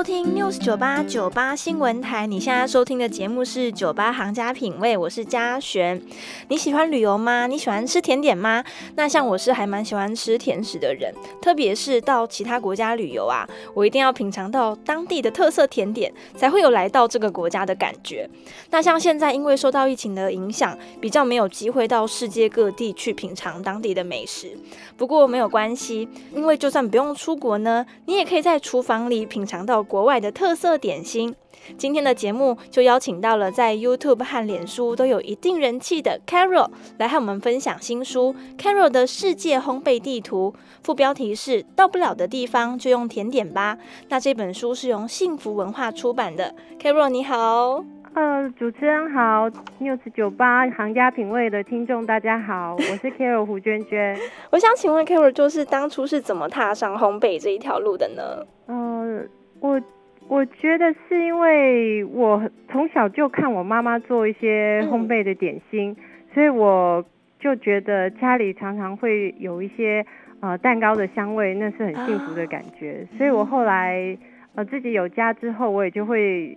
收听 News 九八九八新闻台。你现在收听的节目是九八行家品味，我是嘉璇。你喜欢旅游吗？你喜欢吃甜点吗？那像我是还蛮喜欢吃甜食的人，特别是到其他国家旅游啊，我一定要品尝到当地的特色甜点，才会有来到这个国家的感觉。那像现在因为受到疫情的影响，比较没有机会到世界各地去品尝当地的美食。不过没有关系，因为就算不用出国呢，你也可以在厨房里品尝到。国外的特色点心，今天的节目就邀请到了在 YouTube 和脸书都有一定人气的 Carol 来和我们分享新书《Carol 的世界烘焙地图》，副标题是“到不了的地方就用甜点吧”。那这本书是由幸福文化出版的。Carol 你好，呃，主持人好，News 酒吧行家品味的听众大家好，我是 Carol 胡娟娟。我想请问 Carol，就是当初是怎么踏上烘焙这一条路的呢？呃。我我觉得是因为我从小就看我妈妈做一些烘焙的点心，所以我就觉得家里常常会有一些呃蛋糕的香味，那是很幸福的感觉。所以我后来呃自己有家之后，我也就会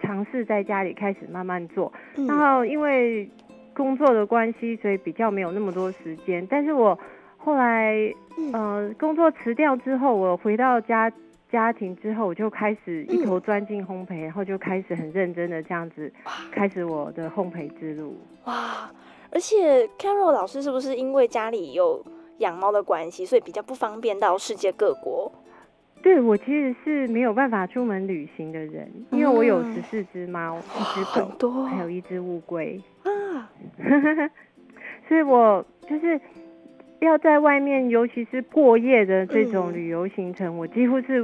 尝试在家里开始慢慢做。然后因为工作的关系，所以比较没有那么多时间。但是我后来呃工作辞掉之后，我回到家。家庭之后，我就开始一头钻进烘焙，然后就开始很认真的这样子开始我的烘焙之路。哇！而且 Carol 老师是不是因为家里有养猫的关系，所以比较不方便到世界各国？对我其实是没有办法出门旅行的人，因为我有十四只猫，一只狗，还有一只乌龟啊，所以我就是。要在外面，尤其是过夜的这种旅游行程，我几乎是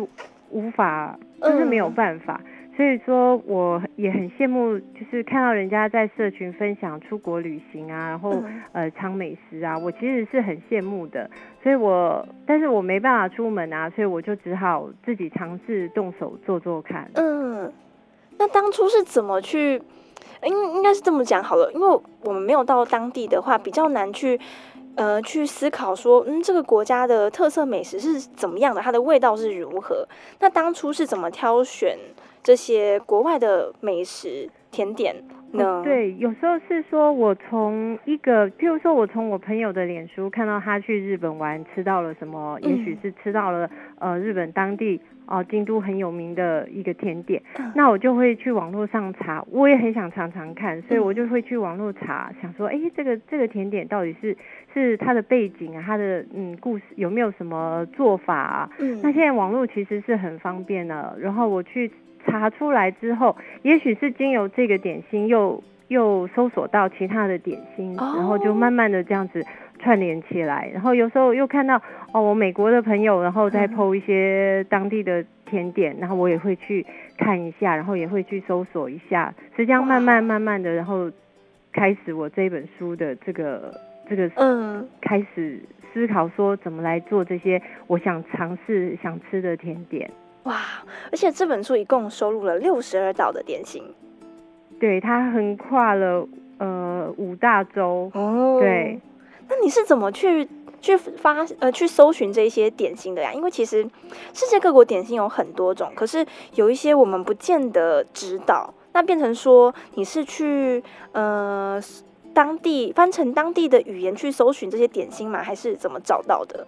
无法，就是没有办法。所以说，我也很羡慕，就是看到人家在社群分享出国旅行啊，然后呃尝美食啊，我其实是很羡慕的。所以我，但是我没办法出门啊，所以我就只好自己尝试动手做做看。嗯，那当初是怎么去？应应该是这么讲好了，因为我们没有到当地的话，比较难去。呃，去思考说，嗯，这个国家的特色美食是怎么样的？它的味道是如何？那当初是怎么挑选这些国外的美食甜点呢？对，有时候是说我从一个，譬如说我从我朋友的脸书看到他去日本玩，吃到了什么，也许是吃到了呃日本当地。哦，京都很有名的一个甜点，那我就会去网络上查，我也很想尝尝看，所以我就会去网络查，想说，哎，这个这个甜点到底是是它的背景啊，它的嗯故事有没有什么做法啊？嗯，那现在网络其实是很方便的，然后我去查出来之后，也许是经由这个点心又又搜索到其他的点心，然后就慢慢的这样子。串联起来，然后有时候又看到哦，我美国的朋友，然后再 PO 一些当地的甜点，然后我也会去看一下，然后也会去搜索一下，是这样慢慢慢慢的，然后开始我这本书的这个这个嗯，开始思考说怎么来做这些我想尝试想吃的甜点。哇！而且这本书一共收录了六十二道的点心，对，它横跨了呃五大洲哦，对。那你是怎么去去发呃去搜寻这些点心的呀？因为其实世界各国点心有很多种，可是有一些我们不见得知道。那变成说你是去呃当地翻成当地的语言去搜寻这些点心吗？还是怎么找到的？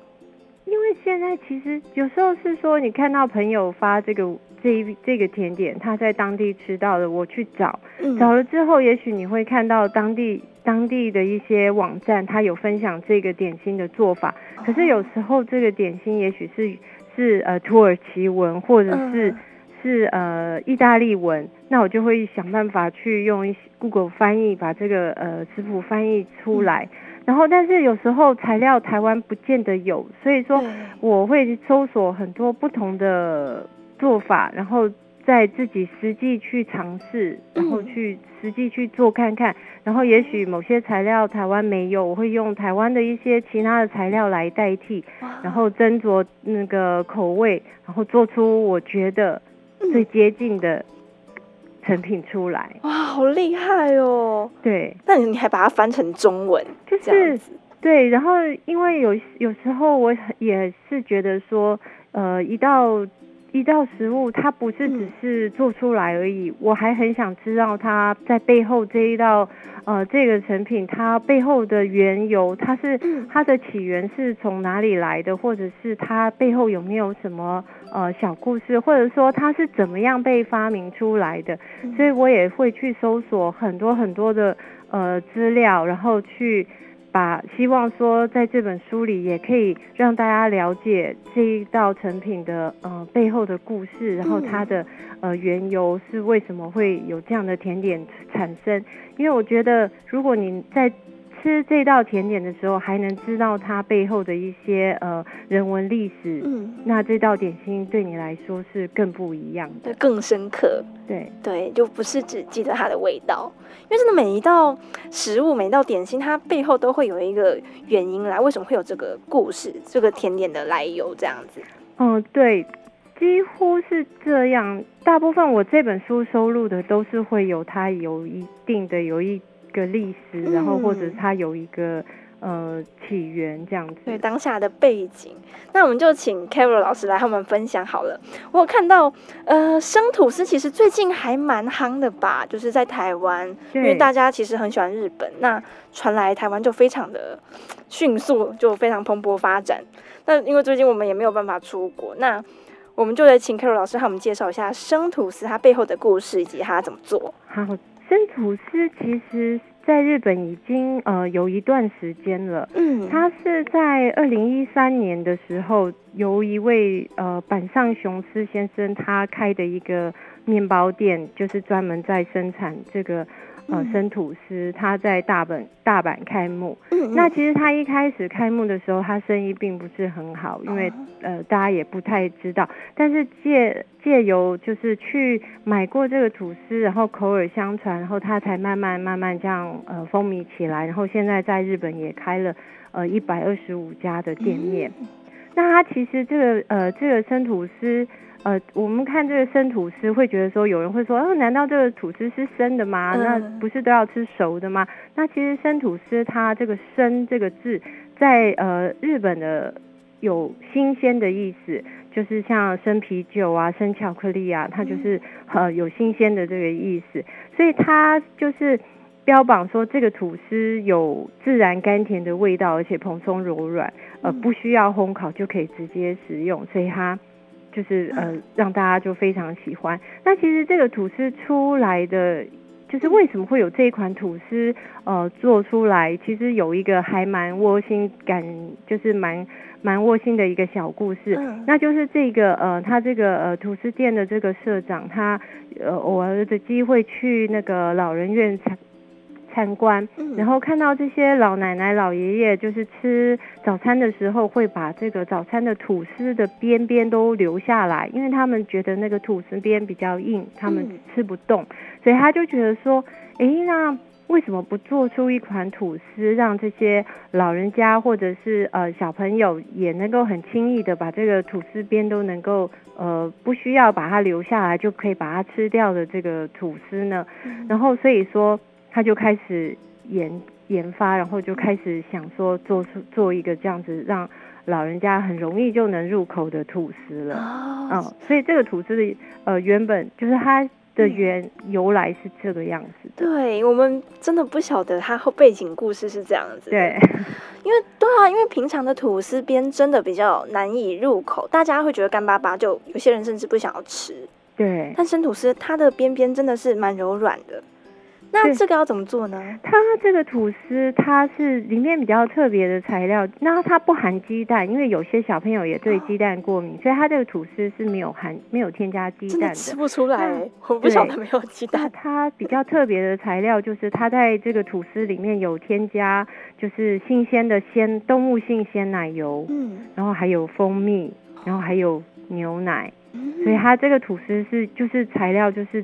因为现在其实有时候是说你看到朋友发这个这一这个甜点，他在当地吃到的，我去找找了之后，也许你会看到当地。当地的一些网站，它有分享这个点心的做法。可是有时候这个点心也许是是呃土耳其文，或者是是呃意大利文，那我就会想办法去用一些 Google 翻译把这个呃食谱翻译出来。然后，但是有时候材料台湾不见得有，所以说我会搜索很多不同的做法，然后。在自己实际去尝试，然后去实际去做看看，然后也许某些材料台湾没有，我会用台湾的一些其他的材料来代替，然后斟酌那个口味，然后做出我觉得最接近的成品出来。哇，好厉害哦！对，那你你还把它翻成中文，就是对，然后因为有有时候我也是觉得说，呃，一到。一道食物，它不是只是做出来而已，我还很想知道它在背后这一道呃这个成品它背后的缘由，它是它的起源是从哪里来的，或者是它背后有没有什么呃小故事，或者说它是怎么样被发明出来的，所以我也会去搜索很多很多的呃资料，然后去。把希望说，在这本书里也可以让大家了解这一道成品的呃背后的故事，然后它的呃缘由是为什么会有这样的甜点产生。因为我觉得，如果你在吃这道甜点的时候，还能知道它背后的一些呃人文历史，嗯，那这道点心对你来说是更不一样的，更深刻。对对，就不是只记得它的味道，因为真的每一道食物、每一道点心，它背后都会有一个原因来，为什么会有这个故事、这个甜点的来由这样子。嗯，对，几乎是这样。大部分我这本书收录的都是会有它有一定的有一。个历史，然后或者它有一个呃起源这样子，对当下的背景，那我们就请 Carol 老师来和我们分享好了。我有看到呃生吐司其实最近还蛮夯的吧，就是在台湾，因为大家其实很喜欢日本，那传来台湾就非常的迅速，就非常蓬勃发展。那因为最近我们也没有办法出国，那我们就来请 Carol 老师和我们介绍一下生吐司它背后的故事以及它怎么做。好。生吐司其实在日本已经呃有一段时间了，嗯，它是在二零一三年的时候，由一位呃板上雄司先生他开的一个面包店，就是专门在生产这个。呃，生吐司，他在大阪大阪开幕。那其实他一开始开幕的时候，他生意并不是很好，因为呃，大家也不太知道。但是借借由就是去买过这个吐司，然后口耳相传，然后他才慢慢慢慢这样呃风靡起来。然后现在在日本也开了呃一百二十五家的店面。那他其实这个呃这个生吐司。呃，我们看这个生吐司，会觉得说有人会说，哦，难道这个吐司是生的吗？那不是都要吃熟的吗？那其实生吐司它这个生这个字，在呃日本的有新鲜的意思，就是像生啤酒啊、生巧克力啊，它就是呃有新鲜的这个意思，所以它就是标榜说这个吐司有自然甘甜的味道，而且蓬松柔软，呃，不需要烘烤就可以直接食用，所以它。就是呃，让大家就非常喜欢。那其实这个吐司出来的，就是为什么会有这一款吐司呃做出来？其实有一个还蛮窝心感，就是蛮蛮窝心的一个小故事。那就是这个呃，他这个呃吐司店的这个社长，他呃偶尔的机会去那个老人院参参观，然后看到这些老奶奶、老爷爷，就是吃早餐的时候，会把这个早餐的吐司的边边都留下来，因为他们觉得那个吐司边比较硬，他们吃不动，所以他就觉得说，哎，那为什么不做出一款吐司，让这些老人家或者是呃小朋友也能够很轻易的把这个吐司边都能够呃不需要把它留下来，就可以把它吃掉的这个吐司呢？然后所以说。他就开始研研发，然后就开始想说做出做一个这样子让老人家很容易就能入口的吐司了。哦，所以这个吐司的呃原本就是它的原由来是这个样子。对我们真的不晓得它后背景故事是这样子。对，因为对啊，因为平常的吐司边真的比较难以入口，大家会觉得干巴巴，就有些人甚至不想要吃。对，但生吐司它的边边真的是蛮柔软的。那这个要怎么做呢？它这个吐司，它是里面比较特别的材料，那它不含鸡蛋，因为有些小朋友也对鸡蛋过敏，所以它这个吐司是没有含、没有添加鸡蛋的。吃不出来，我不晓得没有鸡蛋。它比较特别的材料就是它在这个吐司里面有添加，就是新鲜的鲜动物性鲜奶油，嗯，然后还有蜂蜜，然后还有牛奶，所以它这个吐司是就是材料就是。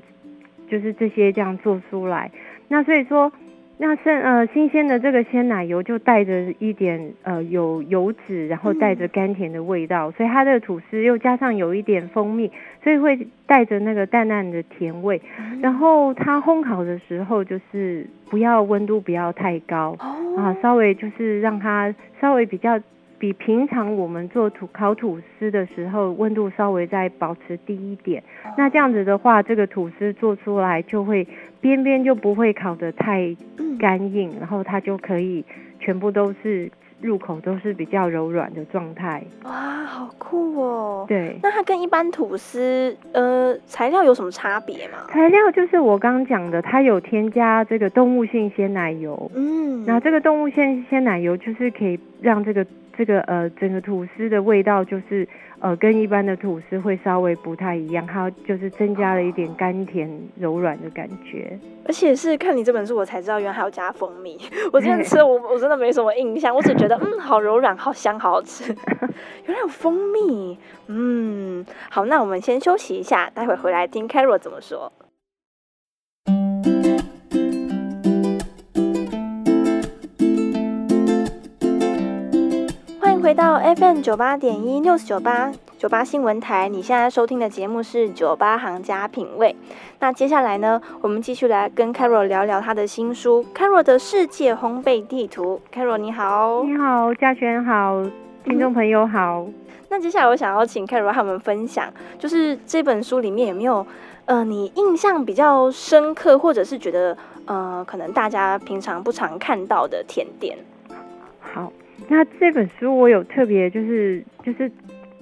就是这些这样做出来，那所以说，那生呃新鲜的这个鲜奶油就带着一点呃有油脂，然后带着甘甜的味道，所以它的吐司又加上有一点蜂蜜，所以会带着那个淡淡的甜味。然后它烘烤的时候就是不要温度不要太高啊，稍微就是让它稍微比较。比平常我们做吐烤吐司的时候温度稍微再保持低一点。那这样子的话，这个吐司做出来就会边边就不会烤得太干硬，然后它就可以全部都是。入口都是比较柔软的状态，哇，好酷哦！对，那它跟一般吐司，呃，材料有什么差别吗？材料就是我刚讲的，它有添加这个动物性鲜奶油，嗯，那这个动物性鲜奶油就是可以让这个。这个呃，整个吐司的味道就是呃，跟一般的吐司会稍微不太一样，它就是增加了一点甘甜柔软的感觉。而且是看你这本书，我才知道原来还要加蜂蜜。我今天吃，我我真的没什么印象，我只觉得嗯，好柔软，好香，好好吃。原来有蜂蜜，嗯，好，那我们先休息一下，待会回来听 Carol 怎么说。FM 九八点一 News 九八九八新闻台，你现在收听的节目是九八行家品味。那接下来呢，我们继续来跟 Carol 聊聊他的新书《Carol 的世界烘焙地图》。Carol 你好，你好，嘉轩好，听众朋友好。那接下来我想要请 Carol 和我们分享，就是这本书里面有没有呃你印象比较深刻，或者是觉得呃可能大家平常不常看到的甜点？好。那这本书我有特别就是就是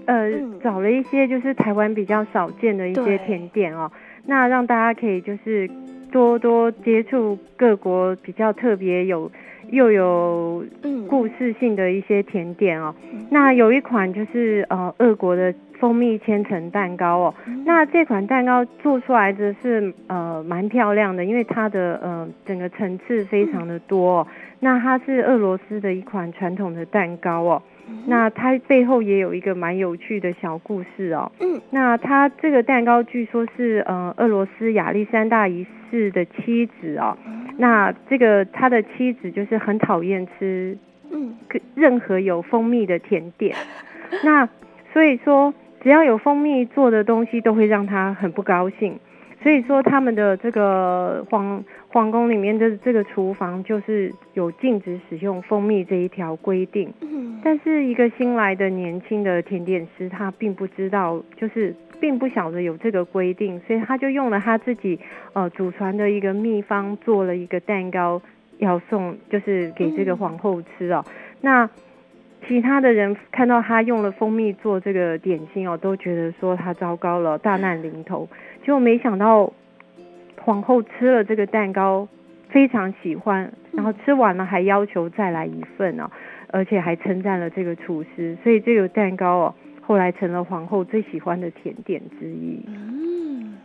呃找了一些就是台湾比较少见的一些甜点哦，那让大家可以就是多多接触各国比较特别有又有故事性的一些甜点哦。那有一款就是呃俄国的蜂蜜千层蛋糕哦，那这款蛋糕做出来的是呃蛮漂亮的，因为它的呃整个层次非常的多。那它是俄罗斯的一款传统的蛋糕哦，那它背后也有一个蛮有趣的小故事哦。嗯，那它这个蛋糕据说是呃俄罗斯亚历山大一世的妻子哦，那这个他的妻子就是很讨厌吃嗯。任何有蜂蜜的甜点，那所以说只要有蜂蜜做的东西都会让他很不高兴。所以说，他们的这个皇皇宫里面的这个厨房就是有禁止使用蜂蜜这一条规定。嗯，但是一个新来的年轻的甜点师，他并不知道，就是并不晓得有这个规定，所以他就用了他自己呃祖传的一个秘方，做了一个蛋糕要送，就是给这个皇后吃哦。那其他的人看到他用了蜂蜜做这个点心哦，都觉得说他糟糕了，大难临头。就没想到皇后吃了这个蛋糕，非常喜欢，然后吃完了还要求再来一份哦，而且还称赞了这个厨师，所以这个蛋糕哦，后来成了皇后最喜欢的甜点之一。嗯，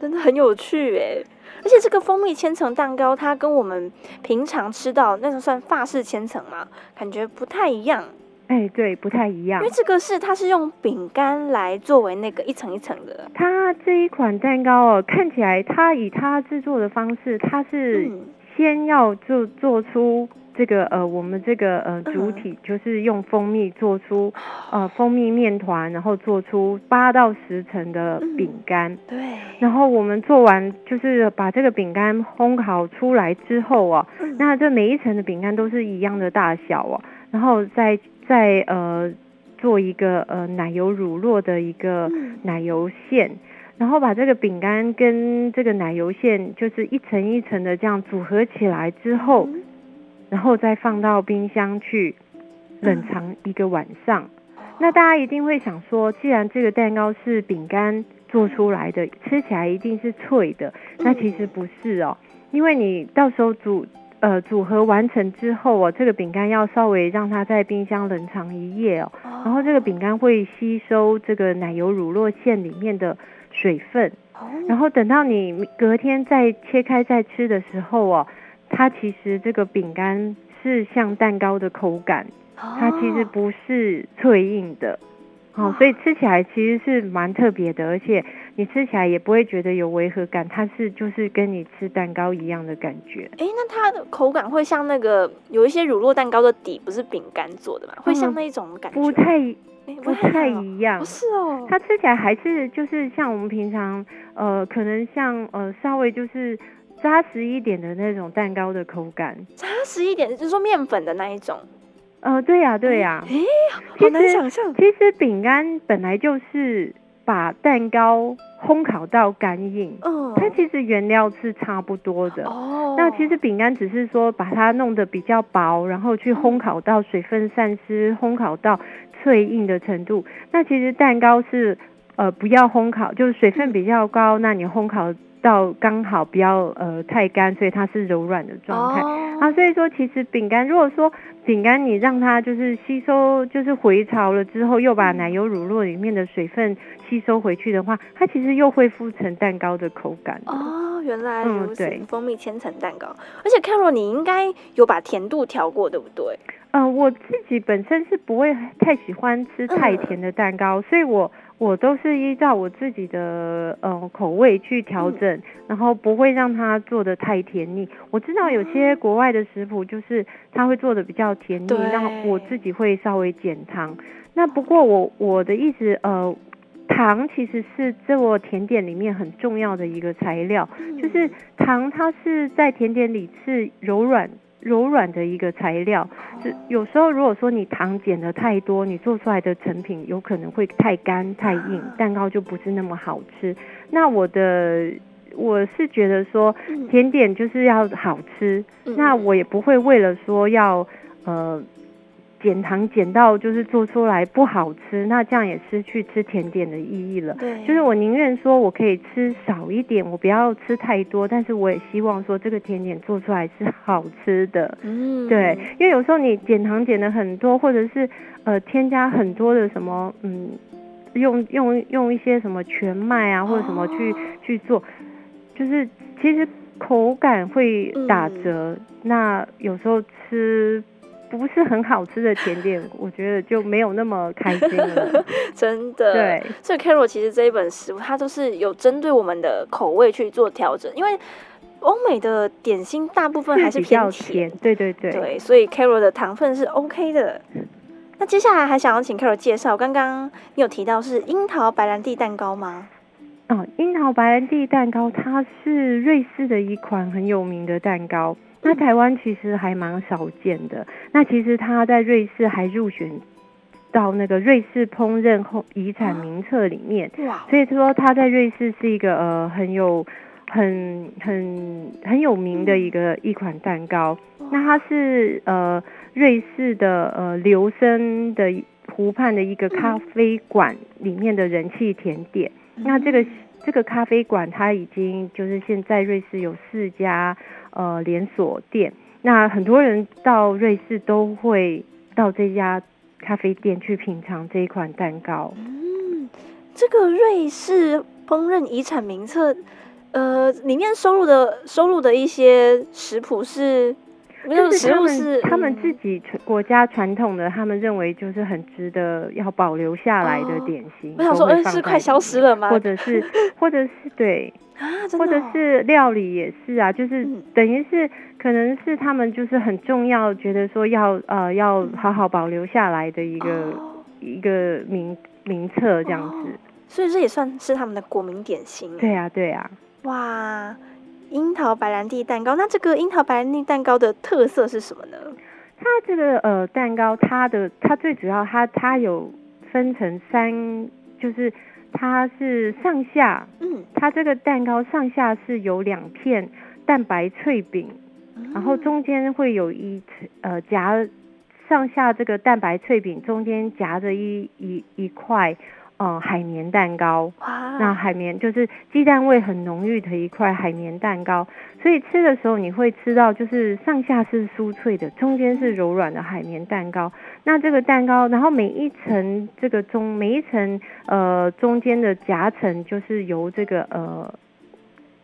真的很有趣哎，而且这个蜂蜜千层蛋糕，它跟我们平常吃到那种算法式千层嘛，感觉不太一样。哎，对，不太一样，因为这个是它是用饼干来作为那个一层一层的。它这一款蛋糕哦，看起来它以它制作的方式，它是先要做做出这个呃，我们这个呃主体就是用蜂蜜做出呃蜂蜜面团，然后做出八到十层的饼干。对。然后我们做完就是把这个饼干烘烤出来之后啊，那这每一层的饼干都是一样的大小哦，然后再。再呃做一个呃奶油乳酪的一个奶油馅，然后把这个饼干跟这个奶油馅就是一层一层的这样组合起来之后，然后再放到冰箱去冷藏一个晚上。那大家一定会想说，既然这个蛋糕是饼干做出来的，吃起来一定是脆的，那其实不是哦，因为你到时候煮。呃，组合完成之后哦，这个饼干要稍微让它在冰箱冷藏一夜哦，然后这个饼干会吸收这个奶油乳酪馅里面的水分，然后等到你隔天再切开再吃的时候哦，它其实这个饼干是像蛋糕的口感，它其实不是脆硬的。哦，所以吃起来其实是蛮特别的，而且你吃起来也不会觉得有违和感，它是就是跟你吃蛋糕一样的感觉。哎，那它的口感会像那个有一些乳酪蛋糕的底不是饼干做的吗？会像那一种感觉？不太不太一样，不是哦。它吃起来还是就是像我们平常呃，可能像呃稍微就是扎实一点的那种蛋糕的口感。扎实一点，就是说面粉的那一种。呃，对呀，对呀。哎，好难想象。其实饼干本来就是把蛋糕烘烤到干硬，嗯，它其实原料是差不多的。哦。那其实饼干只是说把它弄得比较薄，然后去烘烤到水分散失，烘烤到脆硬的程度。那其实蛋糕是呃不要烘烤，就是水分比较高，那你烘烤。到刚好不要呃太干，所以它是柔软的状态啊。所以说，其实饼干如果说饼干你让它就是吸收，就是回潮了之后，又把奶油乳酪里面的水分吸收回去的话，它其实又恢复成蛋糕的口感。哦，原来如此，蜂蜜千层蛋糕。而且 Carol，你应该有把甜度调过，对不对？嗯，我自己本身是不会太喜欢吃太甜的蛋糕，所以我。我都是依照我自己的呃口味去调整，然后不会让它做的太甜腻。我知道有些国外的食谱就是它会做的比较甜腻，那我自己会稍微减糖。那不过我我的意思呃，糖其实是做甜点里面很重要的一个材料，就是糖它是在甜点里是柔软。柔软的一个材料，是有时候如果说你糖减的太多，你做出来的成品有可能会太干太硬，蛋糕就不是那么好吃。那我的我是觉得说，甜点就是要好吃，那我也不会为了说要呃。减糖减到就是做出来不好吃，那这样也失去吃甜点的意义了。对，就是我宁愿说我可以吃少一点，我不要吃太多，但是我也希望说这个甜点做出来是好吃的。嗯，对，因为有时候你减糖减的很多，或者是呃添加很多的什么，嗯，用用用一些什么全麦啊或者什么去去做，就是其实口感会打折。那有时候吃。不是很好吃的甜点，我觉得就没有那么开心了。真的，对。所以 Carol 其实这一本食物，它都是有针对我们的口味去做调整，因为欧美的点心大部分还是偏甜。对对对。对，所以 Carol 的糖分是 OK 的。那接下来还想要请 Carol 介绍，刚刚你有提到是樱桃白兰地蛋糕吗？哦，樱桃白兰地蛋糕，它是瑞士的一款很有名的蛋糕。那台湾其实还蛮少见的。那其实他在瑞士还入选到那个瑞士烹饪后遗产名册里面。哇！所以说他在瑞士是一个呃很有很很很有名的一个一款蛋糕。那它是呃瑞士的呃留声的湖畔的一个咖啡馆里面的人气甜点。那这个这个咖啡馆它已经就是现在瑞士有四家。呃，连锁店，那很多人到瑞士都会到这家咖啡店去品尝这一款蛋糕。嗯，这个瑞士烹饪遗产名册，呃，里面收录的收录的一些食谱是。就是他们他们自己国家传统的，他们认为就是很值得要保留下来的点心。我想说，嗯，是快消失了吗？或者是，或者是对啊，或者是料理也是啊，就是等于是可能是他们就是很重要，觉得说要呃要好好保留下来的一个一个名名册这样子。所以这也算是他们的国民点心。对啊，对啊。哇。樱桃白兰地蛋糕，那这个樱桃白兰地蛋糕的特色是什么呢？它这个呃蛋糕，它的它最主要，它它有分成三，就是它是上下，嗯，它这个蛋糕上下是有两片蛋白脆饼，然后中间会有一呃夹上下这个蛋白脆饼中间夹着一一一块。嗯，海绵蛋糕，那海绵就是鸡蛋味很浓郁的一块海绵蛋糕，所以吃的时候你会吃到就是上下是酥脆的，中间是柔软的海绵蛋糕。那这个蛋糕，然后每一层这个中每一层呃中间的夹层就是由这个呃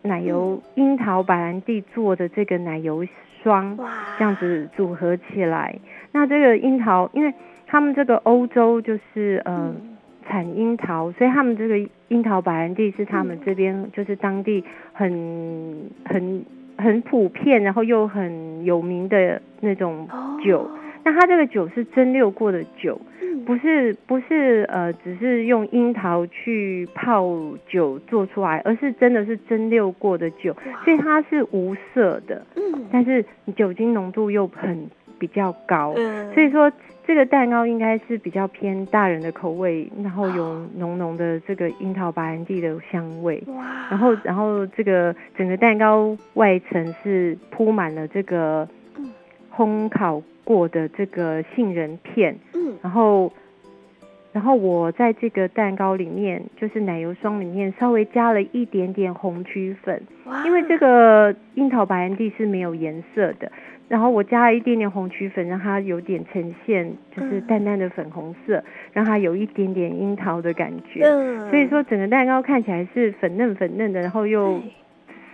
奶油樱桃白兰地做的这个奶油霜，这样子组合起来。那这个樱桃，因为他们这个欧洲就是嗯。产樱桃，所以他们这个樱桃白兰地是他们这边就是当地很很很普遍，然后又很有名的那种酒。那它这个酒是蒸馏过的酒，不是不是呃，只是用樱桃去泡酒做出来，而是真的是蒸馏过的酒，所以它是无色的。嗯，但是酒精浓度又很比较高，嗯，所以说这个蛋糕应该是比较偏大人的口味，然后有浓浓的这个樱桃白兰地的香味。哇，然后，然后这个整个蛋糕外层是铺满了这个嗯。烘烤过的这个杏仁片，嗯。然后，然后我在这个蛋糕里面，就是奶油霜里面稍微加了一点点红曲粉，因为这个樱桃白兰地是没有颜色的，然后我加了一点点红曲粉，让它有点呈现就是嗯淡淡的粉红色，让它有一点点樱桃的感觉。嗯，所以说整个蛋糕看起来是粉嫩粉嫩的，然后又对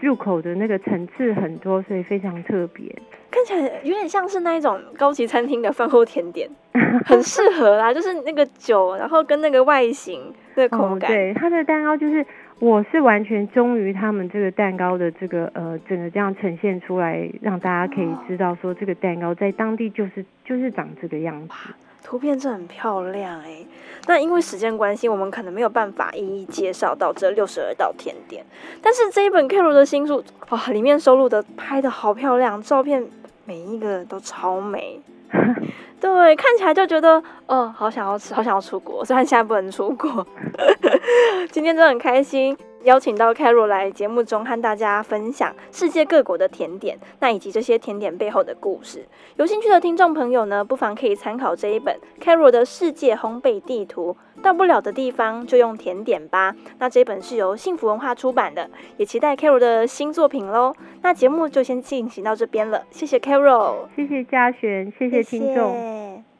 入口的那个层次很多，所以非常特别。看起来有点像是那一种高级餐厅的饭后甜点，很适合啦，就是那个酒，然后跟那个外形那个口哦，感，对，它的蛋糕就是我是完全忠于他们这个蛋糕的这个呃整个这样呈现出来，让大家可以知道说这个蛋糕在当地就是就是长这个样子。图片真的很漂亮哎。那因为时间关系，我们可能没有办法一一介绍到这六十二道甜点。但是这一本 Carol 的新书，哇，里面收录的拍的好漂亮，照片每一个都超美。对，看起来就觉得，哦，好想要吃，好想要出国。虽然现在不能出国，今天真的很开心，邀请到 Carol 来节目中和大家分享世界各国的甜点，那以及这些甜点背后的故事。有兴趣的听众朋友呢，不妨可以参考这一本 Carol 的世界烘焙地图。到不了的地方就用甜点吧。那这本是由幸福文化出版的，也期待 Carol 的新作品喽。那节目就先进行到这边了，谢谢 Carol，谢谢嘉璇，谢谢听众。谢